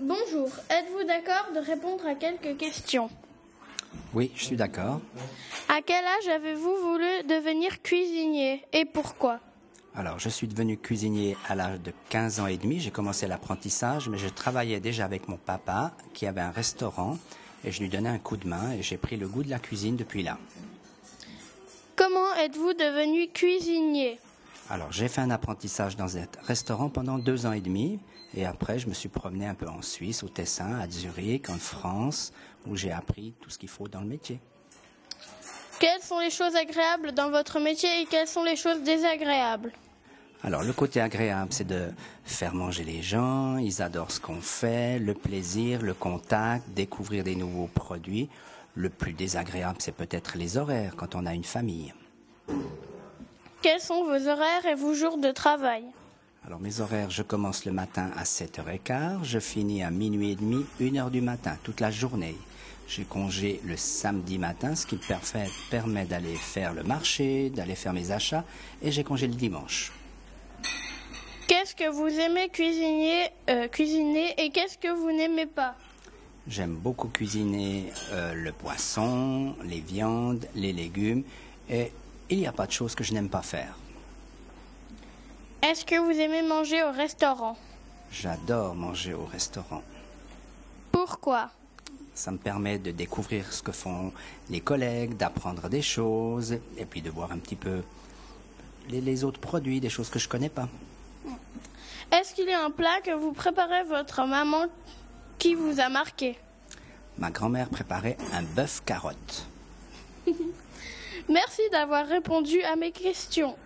Bonjour, êtes-vous d'accord de répondre à quelques questions? Oui, je suis d'accord. À quel âge avez-vous voulu devenir cuisinier et pourquoi? Alors, je suis devenu cuisinier à l'âge de 15 ans et demi. J'ai commencé l'apprentissage, mais je travaillais déjà avec mon papa qui avait un restaurant et je lui donnais un coup de main et j'ai pris le goût de la cuisine depuis là. Comment êtes-vous devenu cuisinier? Alors, j'ai fait un apprentissage dans un restaurant pendant deux ans et demi. Et après, je me suis promené un peu en Suisse, au Tessin, à Zurich, en France, où j'ai appris tout ce qu'il faut dans le métier. Quelles sont les choses agréables dans votre métier et quelles sont les choses désagréables? Alors, le côté agréable, c'est de faire manger les gens. Ils adorent ce qu'on fait, le plaisir, le contact, découvrir des nouveaux produits. Le plus désagréable, c'est peut-être les horaires quand on a une famille. Quels sont vos horaires et vos jours de travail Alors mes horaires, je commence le matin à 7h15, je finis à minuit et demi, 1h du matin, toute la journée. J'ai congé le samedi matin, ce qui me permet, d'aller faire le marché, d'aller faire mes achats, et j'ai congé le dimanche. Qu'est-ce que vous aimez cuisiner, euh, cuisiner et qu'est-ce que vous n'aimez pas J'aime beaucoup cuisiner euh, le poisson, les viandes, les légumes, et il n'y a pas de choses que je n'aime pas faire. Est-ce que vous aimez manger au restaurant? J'adore manger au restaurant. Pourquoi? Ça me permet de découvrir ce que font les collègues, d'apprendre des choses, et puis de voir un petit peu les, les autres produits, des choses que je connais pas. Est-ce qu'il y a un plat que vous préparez votre maman qui vous a marqué? Ma grand-mère préparait un bœuf carotte. Merci d'avoir répondu à mes questions.